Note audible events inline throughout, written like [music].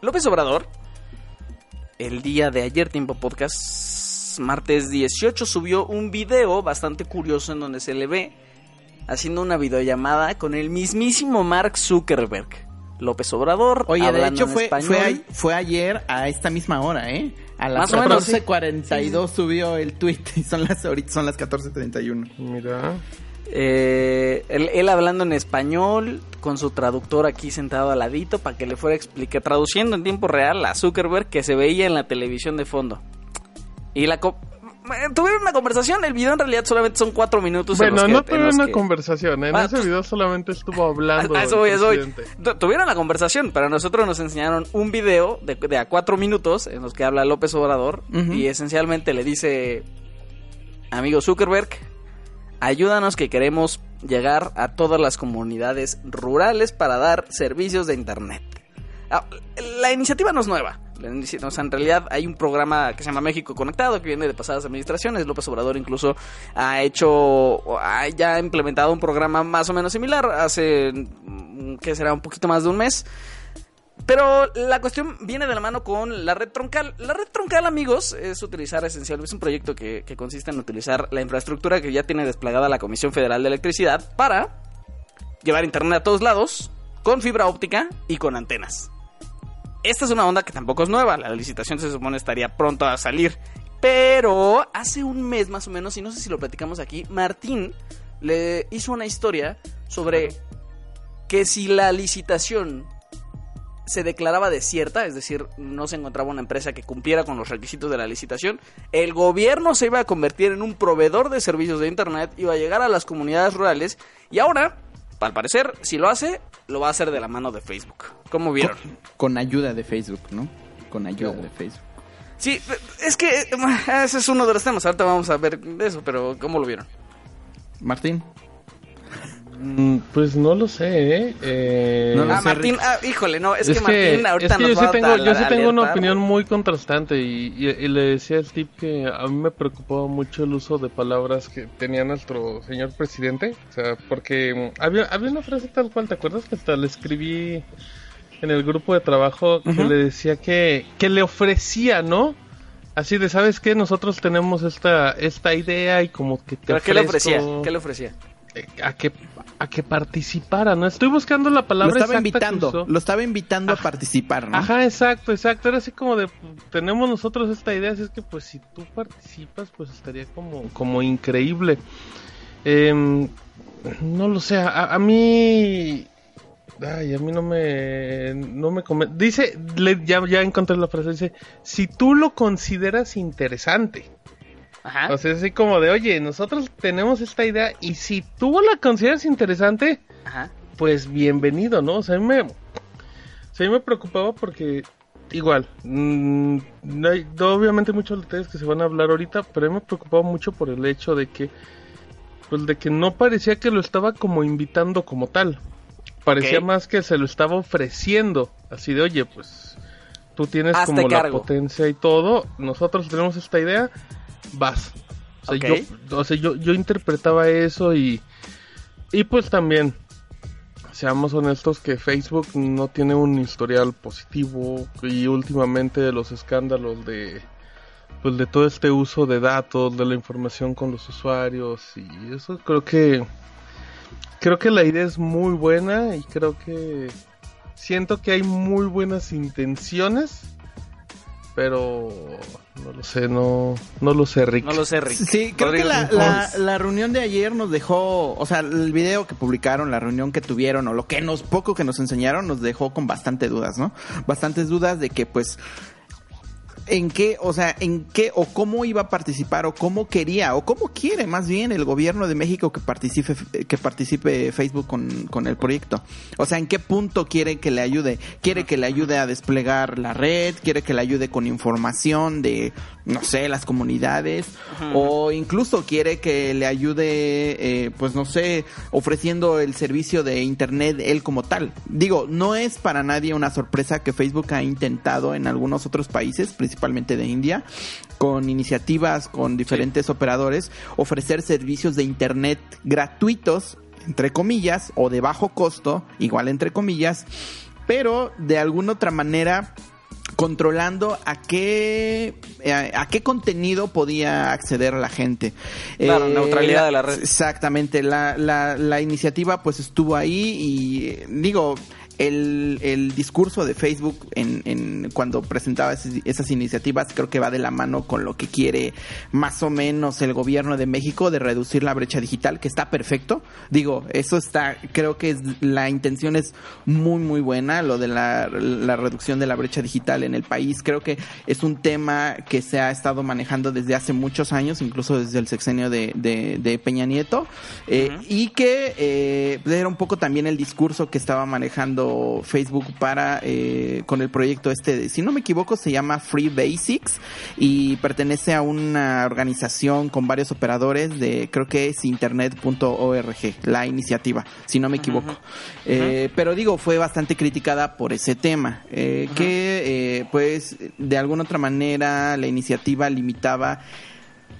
López Obrador, el día de ayer, Tiempo Podcast, martes 18, subió un video bastante curioso en donde se le ve haciendo una videollamada con el mismísimo Mark Zuckerberg. López Obrador. Oye, de hecho en fue, español. fue, a- fue ayer a esta misma hora, ¿eh? A las Más o menos, sí. 14.42 subió el tweet y son las, ahorita son las 14.31. Mira. Eh, él, él hablando en español, con su traductor aquí sentado al ladito para que le fuera a explicar, traduciendo en tiempo real a Zuckerberg que se veía en la televisión de fondo. Y la co- eh, tuvieron una conversación, el video en realidad solamente son cuatro minutos. en Bueno, que- no los una que- conversación. En Ah, ese pues- video solamente estuvo hablando. A, a eso Tuvieron la conversación, pero a nosotros nos enseñaron un video de, de a cuatro minutos en los que habla López Obrador y esencialmente le dice, amigo Zuckerberg, ayúdanos que queremos llegar a todas las comunidades rurales para dar servicios de Internet. Ah, La iniciativa no es nueva. En realidad hay un programa que se llama México Conectado que viene de pasadas administraciones. López Obrador incluso ha hecho, ha ya implementado un programa más o menos similar hace, mm, que será un poquito más de un mes. Pero la cuestión viene de la mano con la red troncal. La red troncal, amigos, es utilizar esencialmente, es un proyecto que, que consiste en utilizar la infraestructura que ya tiene desplegada la Comisión Federal de Electricidad para llevar internet a todos lados, con fibra óptica y con antenas. Esta es una onda que tampoco es nueva, la licitación se supone estaría pronto a salir. Pero hace un mes más o menos, y no sé si lo platicamos aquí, Martín le hizo una historia sobre que si la licitación se declaraba desierta, es decir, no se encontraba una empresa que cumpliera con los requisitos de la licitación, el gobierno se iba a convertir en un proveedor de servicios de Internet, iba a llegar a las comunidades rurales y ahora, al parecer, si lo hace, lo va a hacer de la mano de Facebook. ¿Cómo vieron? Con ayuda de Facebook, ¿no? Con ayuda de Facebook. Sí, es que eh, ese es uno de los temas, ahorita vamos a ver de eso, pero ¿cómo lo vieron? Martín. Mm, Pues no lo sé, ¿eh? Eh, No lo Ah, sé, Martín, ah, híjole, no, es, es que Martín ahorita es que nos yo va sí a tengo, yo sí alertar. tengo una opinión muy contrastante y, y- y le decía a Steve que a mí me preocupaba mucho el uso de palabras que tenía nuestro señor presidente, o sea, porque mm, había, había una frase tal cual, ¿te acuerdas que hasta le escribí en el grupo de trabajo que le decía que, que le ofrecía, ¿no? Así de, ¿sabes qué? Nosotros tenemos esta, esta idea y como que te ¿Pero qué le ofrecía? ¿Qué le ofrecía? A que a que participara, ¿no? Estoy buscando la Lo palabra estaba exacta que invitando, lo estaba invitando Ajá. a participar, ¿no? Ajá, exacto, exacto. Era así como de, tenemos nosotros esta idea, así es que pues si tú participas, pues estaría como, como increíble. Em, no lo sé, a, a mí... Ay, a mí no me, no me Dice, le- ya, ya encontré la frase, dice, si tú lo consideras interesante. Ajá. O sea, así como de, oye, nosotros tenemos esta idea y si tú la consideras interesante, Ajá. pues bienvenido, ¿no? O sea, a mí me, o sea, a mí me preocupaba porque, igual, mm, no hay, obviamente muchos detalles que se van a hablar ahorita, pero a mí me preocupaba mucho por el hecho de que, pues de que no parecía que lo estaba como invitando como tal. Parecía más que se lo estaba ofreciendo, así de, oye, pues tú tienes Hazte como la potencia y todo, nosotros tenemos esta idea, vas. O sea, Ok. yo, o sea, yo, yo interpretaba eso y, y pues también, seamos honestos que Facebook no tiene un historial positivo y últimamente los escándalos de pues de todo este uso de datos, de la información con los usuarios y eso creo que creo que la idea es muy buena y creo que siento que hay muy buenas intenciones, pero no lo sé, no no lo sé, Rick. No lo sé, Rick. Sí, creo que la, ¿cómo la- la reunión de ayer nos dejó, o sea, el video que publicaron, la reunión que tuvieron, o lo que nos, poco que nos enseñaron, nos dejó con bastante dudas, ¿no? Bastantes dudas de que, pues, en qué, o sea, en qué o cómo iba a participar o cómo quería o cómo quiere más bien el gobierno de México que participe que participe Facebook con, con el proyecto. O sea, en qué punto quiere que le ayude. Quiere que le ayude a desplegar la red, quiere que le ayude con información de, no sé, las comunidades o incluso quiere que le ayude, eh, pues no sé, ofreciendo el servicio de internet él como tal. Digo, no es para nadie una sorpresa que Facebook ha intentado en algunos otros países, principalmente de India, con iniciativas con diferentes operadores, ofrecer servicios de Internet gratuitos, entre comillas, o de bajo costo, igual entre comillas, pero de alguna otra manera controlando a qué a, qué contenido podía acceder la gente. Claro, eh, neutralidad de la red. Exactamente, la, la, la iniciativa pues estuvo ahí y digo, el, el discurso de Facebook en, en cuando presentaba esas, iniciativas creo que va de la mano con lo que quiere más o menos el gobierno de México de reducir la brecha digital, que está perfecto. Digo, eso está, creo que es, la intención es muy, muy buena, lo de la, la reducción de la brecha digital en el país. Creo que es un tema que se ha estado manejando desde hace muchos años, incluso desde el sexenio de, de, Peña Nieto, eh, y que eh, era un poco también el discurso que estaba manejando Facebook para eh, con el proyecto este, si no me equivoco, se llama Free Basics y pertenece a una organización con varios operadores de, creo que es internet.org, la iniciativa, si no me equivoco. Eh, pero digo, fue bastante criticada por ese tema, eh, que pues de alguna otra manera la iniciativa limitaba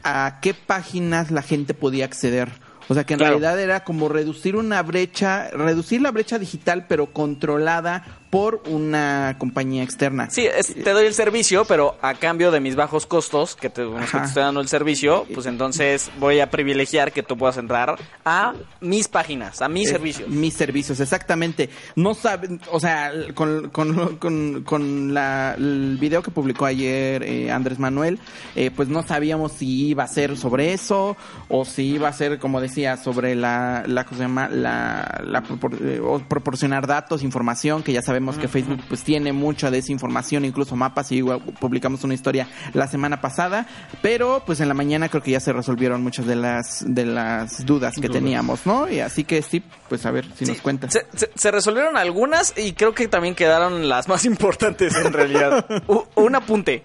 a qué páginas la gente podía acceder o sea que en realidad era como reducir una brecha, reducir la brecha digital, pero controlada por una compañía externa. Sí, te doy el servicio, pero a cambio de mis bajos costos, que te, estoy dando el servicio, pues entonces voy a privilegiar que tú puedas entrar a mis páginas, a mis servicios. Mis servicios, exactamente. No saben, o sea, con, con, con, la, el video que publicó ayer eh, Andrés Manuel, eh, pues no sabíamos si iba a ser sobre eso o si iba a ser, como decía, sobre la, la, ¿cómo se llama? La, la eh, proporcionar datos, información, que ya sabemos Sabemos que Facebook pues tiene mucha desinformación, incluso mapas, y igual publicamos una historia la semana pasada, pero pues en la mañana creo que ya se resolvieron muchas de las de las dudas que teníamos, ¿no? Y así que sí, pues a ver si nos cuentas. Se, resolvieron algunas y creo que también quedaron las más [laughs] importantes en realidad. [laughs] un apunte.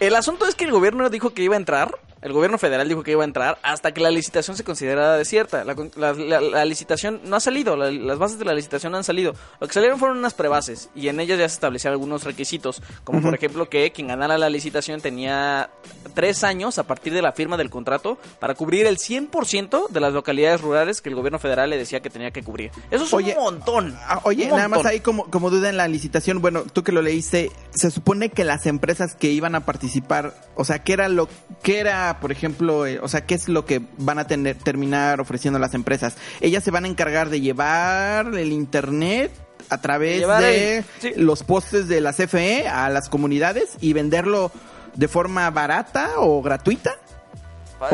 El asunto es que el gobierno dijo que iba a entrar el gobierno federal dijo que iba a entrar hasta que la licitación se considerara desierta. La, licitación no ha salido, las bases de la licitación no han salido. Lo que salieron fueron unas prebases y en ellas ya se establecían algunos requisitos, como por ejemplo que quien ganara la licitación tenía tres años a partir de la firma del contrato para cubrir el 100% de las localidades rurales que el gobierno federal le decía que tenía que cubrir. Eso es un montón. Ah, oye, nada más ahí como, como duda en la licitación, bueno, tú que lo leíste, se supone que las empresas que iban a participar, o sea, ¿qué era lo que era por ejemplo, eh, o sea, qué es lo que van a tener, terminar ofreciendo las empresas? Ellas se van a encargar de llevar el internet a través de los postes de la CFE a las comunidades y venderlo de forma barata o gratuita.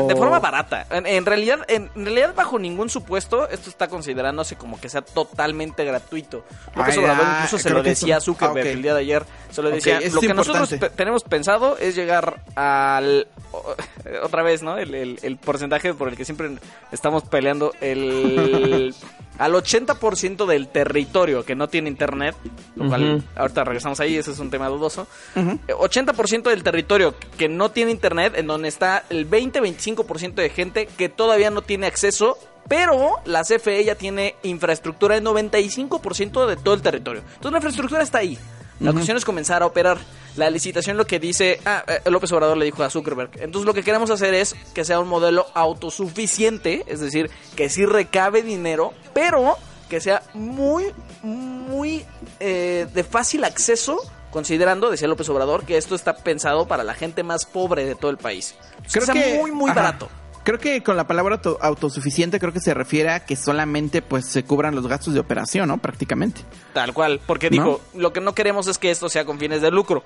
De forma barata. En, realidad, en, realidad, bajo ningún supuesto, esto está considerándose como que sea totalmente gratuito. Lo que incluso se lo decía a Zuckerberg el día de ayer. Se lo decía. lo que nosotros tenemos pensado es llegar al. [laughs] Otra vez, ¿no? El, el, porcentaje por el que siempre estamos peleando. El. [laughs] al 80% del territorio que no tiene internet, lo cual ahorita regresamos ahí, ese es un tema dudoso. 80% del territorio que no tiene internet, en donde está el 20-25% de gente que todavía no tiene acceso, pero la CFE ya tiene infraestructura en 95% de todo el territorio. Entonces la infraestructura está ahí. La cuestión es comenzar a operar. La licitación lo que dice, ah, eh, López Obrador le dijo a Zuckerberg. Entonces lo que queremos hacer es que sea un modelo autosuficiente, es decir, que sí recabe dinero, pero que sea muy, muy eh, de fácil acceso considerando, decía López Obrador, que esto está pensado para la gente más pobre de todo el país. Creo que sea muy, muy barato. Creo que con la palabra autosuficiente creo que se refiere a que solamente pues se cubran los gastos de operación, ¿no? Prácticamente. Tal cual, porque dijo, lo que no queremos es que esto sea con fines de lucro.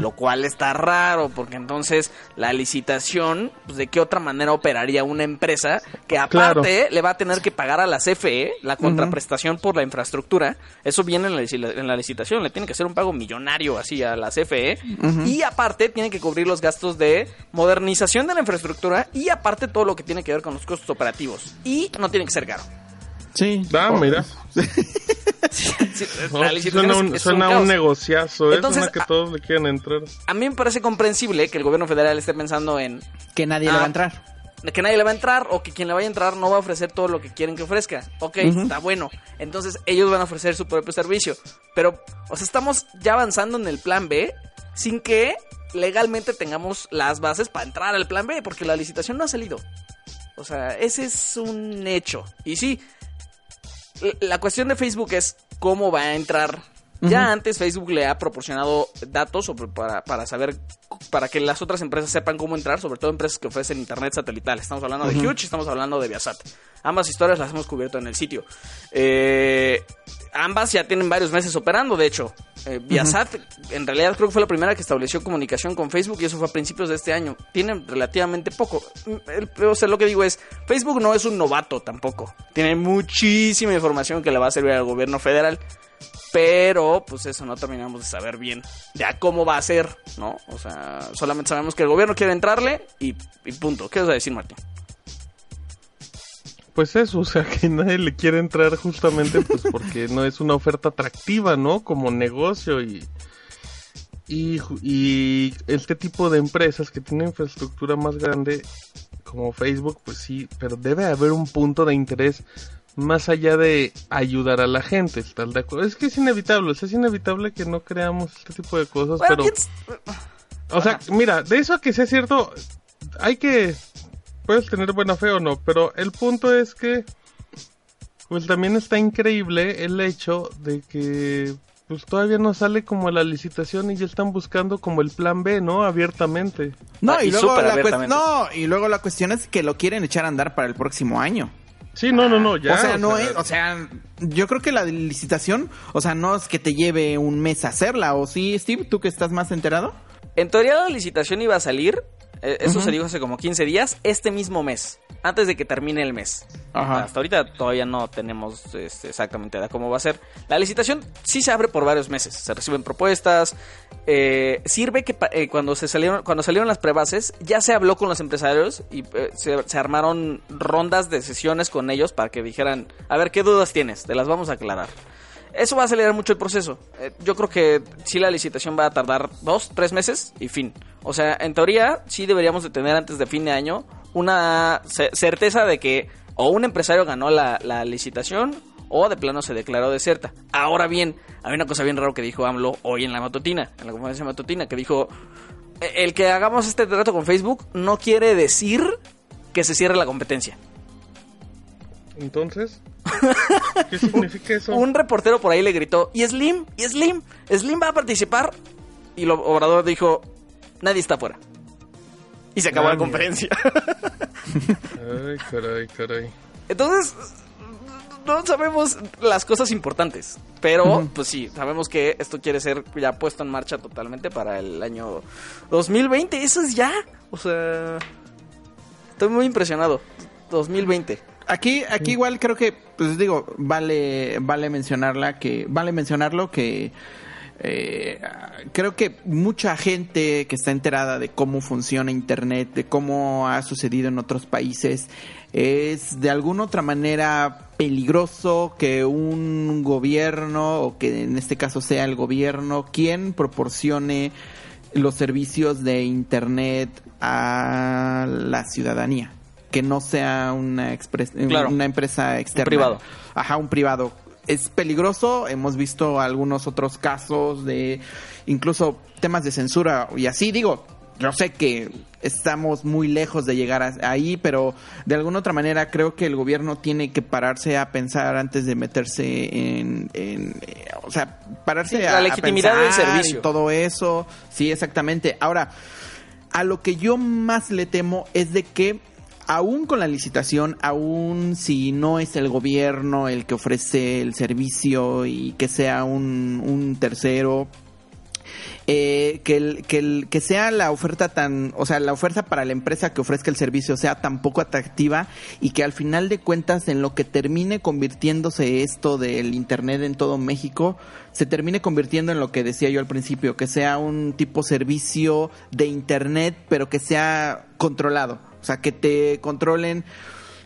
Lo cual está raro, porque entonces la licitación, pues, ¿de qué otra manera operaría una empresa que aparte le va a tener que pagar a la CFE la contraprestación por la infraestructura? Eso viene en la, lici- en la licitación, le tiene que hacer un pago millonario así a la CFE y aparte tiene que cubrir los gastos de modernización de la infraestructura y aparte todo lo que tiene que ver con los costos operativos y no tiene que ser caro. Sí. Ah, Oh, mira. [laughs] No, suena es- un, es suena un negociazo, ¿eh? Entonces, Suena que a- todos le quieren entrar. A mí me parece comprensible que el gobierno federal esté pensando en Que nadie le Ah. va a entrar. que nadie le va a entrar o que quien le vaya a entrar no va a ofrecer todo lo que quieren que ofrezca. Ok, está bueno. Entonces ellos van a ofrecer su propio servicio. Pero, o sea, estamos ya avanzando en el plan B sin que legalmente tengamos las bases para entrar al plan B porque la licitación no ha salido. O sea, ese es un hecho. Y sí, la cuestión de Facebook es cómo va a entrar. Ya antes Facebook le ha proporcionado datos sobre- para, para saber, para que las otras empresas sepan cómo entrar, sobre todo empresas que ofrecen internet satelital. Estamos hablando de Huge, estamos hablando de Viasat. Ambas historias las hemos cubierto en el sitio. Eh, ambas ya tienen varios meses operando, de hecho. Eh, Viasat, en realidad creo que fue la primera que estableció comunicación con Facebook y eso fue a principios de este año. Tienen relativamente poco. Mm, el- o sea, lo que digo es, Facebook no es un novato tampoco. Tiene muchísima información que le va a servir al gobierno federal. Pero, pues eso no terminamos de saber bien ya cómo va a ser, ¿no? O sea, solamente sabemos que el gobierno quiere entrarle y, y punto. ¿Qué vas a decir, Martín? Pues eso, o sea, [laughs] que nadie le quiere entrar justamente pues porque no es una oferta atractiva, ¿no? Como negocio y, y, y este tipo de empresas que tienen infraestructura más grande como Facebook, pues sí, pero debe haber un punto de interés más allá de ayudar a la gente, ¿estás de acuerdo? Es que es inevitable, es inevitable que no creamos este tipo de cosas, Bueno, pero... ¿quién s- O sea, mira, de eso a que sea cierto, hay que. Puedes tener buena fe o no, pero el punto es que. Pues también está increíble el hecho de que. Pues todavía no sale como la licitación y ya están buscando como el plan B, ¿no? Abiertamente. No, Ah, y, y luego la no, y luego la cuestión es que lo quieren echar a andar para el próximo año. Sí, no, no, no, ya. o sea, no es, o sea, yo creo que la licitación, o sea, no es que te lleve un mes hacerla, ¿o sí, Steve? ¿Tú que estás más enterado? En teoría la licitación iba a salir, eh, eso se dijo hace como 15 días, este mismo mes, antes de que termine el mes. Ajá. Hasta ahorita todavía no tenemos este, exactamente cómo va a ser. La licitación sí se abre por varios meses, se reciben propuestas, eh, sirve que eh, cuando se salieron cuando salieron las prebases ya se habló con los empresarios y eh, se, se armaron rondas de sesiones con ellos para que dijeran, a ver, ¿qué dudas tienes? Te las vamos a aclarar. Eso va a acelerar mucho el proceso. Eh, yo creo que sí la licitación va a tardar dos, tres meses y fin. O sea, en teoría sí deberíamos de tener antes de fin de año una ce- certeza de que o un empresario ganó la, licitación o de plano se declaró deserta. Ahora bien, hay una cosa bien rara que dijo AMLO hoy en la matutina, en la conferencia matutina, que dijo, "Eh, el que hagamos este trato con Facebook no quiere decir que se cierre la competencia. Entonces, [laughs] ¿qué significa eso? Un reportero por ahí le gritó, ¿y Slim? ¿Y Slim? ¿Slim va a participar? Y el Obrador dijo, nadie está afuera. Y se acabó la conferencia. [laughs] Ay, caray, caray. Entonces, no sabemos las cosas importantes. Pero, pues sí, sabemos que esto quiere ser ya puesto en marcha totalmente para el año 2020. Eso es ya. O sea, estoy muy impresionado. 2020. Aquí, aquí igual creo que, pues digo, vale, vale mencionarla que, vale mencionarlo que eh, creo que mucha gente que está enterada de cómo funciona Internet, de cómo ha sucedido en otros países, es de alguna otra manera peligroso que un gobierno, o que en este caso sea el gobierno, quien proporcione los servicios de Internet a la ciudadanía. Que no sea una, expres- Claro. una empresa externa. privado. Ajá, un privado. Es peligroso, hemos visto algunos otros casos de incluso temas de censura y así digo, yo sé que estamos muy lejos de llegar a- ahí, pero de alguna otra manera creo que el gobierno tiene que pararse a pensar antes de meterse en, en, o sea, pararse Sí, a la a legitimidad del pensar servicio. y todo eso, sí, exactamente. Ahora, a lo que yo más le temo es de que aún con la licitación, aún si no es el gobierno el que ofrece el servicio y que sea un, un tercero, eh, que, el, que, sea la oferta tan, o sea, la oferta para la empresa que ofrezca el servicio sea tan poco atractiva y que al final de cuentas en lo que termine convirtiéndose esto del Internet en todo México, se termine convirtiendo en lo que decía yo al principio, que sea un tipo servicio de Internet, pero que sea controlado, o sea, que te controlen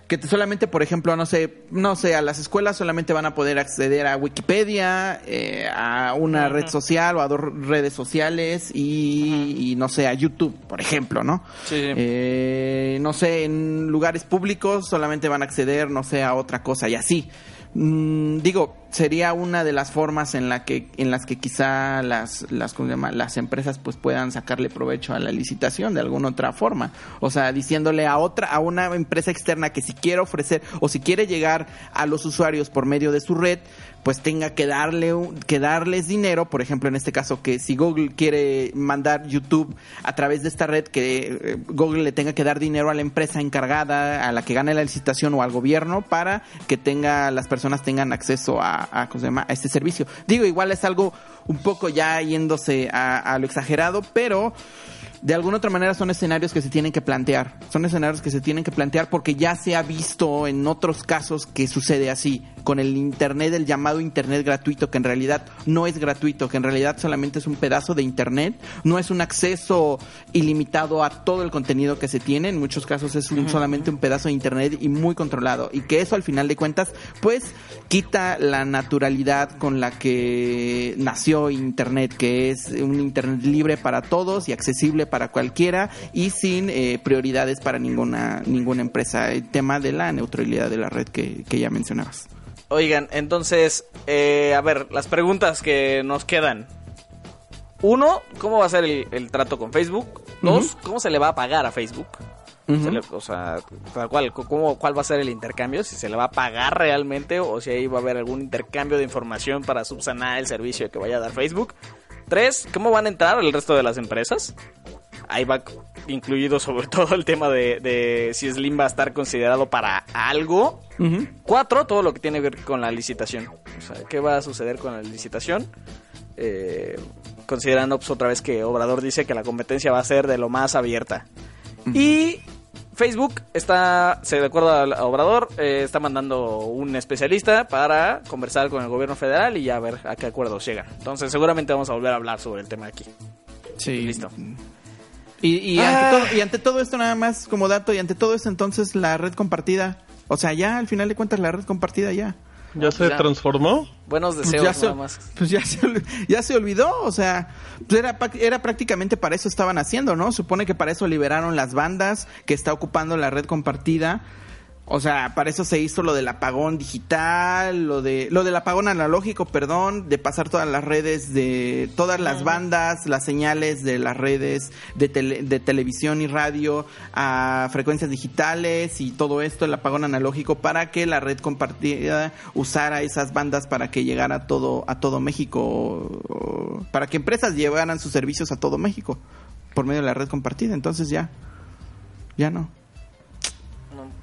que solamente, por ejemplo, no sé, no sé, a las escuelas solamente van a poder acceder a Wikipedia, eh, a una red social o a dos redes sociales y, no sé, a YouTube, por ejemplo, ¿no? Sí. Eh, no sé, en lugares públicos solamente van a acceder, no sé, a otra cosa y así. Mm, digo, sería una de las formas en la que en las que quizá las las las empresas pues puedan sacarle provecho a la licitación de alguna otra forma. O sea diciéndole a otra a una empresa externa que si quiere ofrecer o si quiere llegar a los usuarios por medio de su red pues tenga que darle que darles dinero. Por ejemplo en este caso que si Google quiere mandar YouTube a través de esta red que eh, Google le tenga que dar dinero a la empresa encargada a la que gane la licitación o al gobierno para que tenga las personas tengan acceso a a, este servicio. Digo, igual es algo un poco ya yéndose a, lo exagerado, pero de alguna otra manera son escenarios que se tienen que plantear. Son escenarios que se tienen que plantear porque ya se ha visto en otros casos que sucede así, con el Internet, el llamado Internet gratuito, que en realidad no es gratuito, que en realidad solamente es un pedazo de Internet, no es un acceso ilimitado a todo el contenido que se tiene, en muchos casos es solamente un pedazo de Internet y muy controlado, y que eso al final de cuentas, pues quita la naturalidad con la que nació Internet, que es un Internet libre para todos y accesible para cualquiera y sin eh, prioridades para ninguna, ninguna empresa. El tema de la neutralidad de la red que, que ya mencionabas. Oigan, entonces, eh, a ver, las preguntas que nos quedan. Uno, ¿cómo va a ser el, trato con Facebook? Dos, ¿cómo se le va a pagar a Facebook? O sea, ¿cuál, cómo, ¿cuál va a ser el intercambio? Si se le va a pagar realmente o si ahí va a haber algún intercambio de información para subsanar el servicio que vaya a dar Facebook. Tres, ¿cómo van a entrar el resto de las empresas? Ahí va incluido sobre [laughs] todo el tema de, si Slim va a estar considerado para algo. Cuatro, todo lo que tiene que ver con la licitación. O sea, ¿qué va a suceder con la licitación? Eh, considerando pues, otra vez que Obrador dice que la competencia va a ser de lo más abierta. Y Facebook está, se de acuerdo al Obrador, eh, está mandando un especialista para conversar con el gobierno federal y ya ver a qué acuerdos llegan. Entonces seguramente vamos a volver a hablar sobre el tema aquí. Sí. Listo. Y, ante todo, y ante todo esto nada más como dato, y ante todo esto entonces la red compartida, o sea, ya al final de cuentas la red compartida ya. ¿Ya se transformó? Buenos pues deseos, ya se, nada más. Pues ya se, ya se olvidó, o sea, pues era, era prácticamente para eso estaban haciendo, ¿no? Supone que para eso liberaron las bandas que está ocupando la red compartida o sea, para eso se hizo lo del apagón digital, lo de lo del apagón analógico, perdón, de pasar todas las redes de todas las bandas, las señales de las redes de, de televisión y radio a frecuencias digitales y todo esto, el apagón analógico para que la red compartida usara esas bandas para que llegara a todo a todo México, para que empresas llevaran sus servicios a todo México por medio de la red compartida. Entonces ya ya no.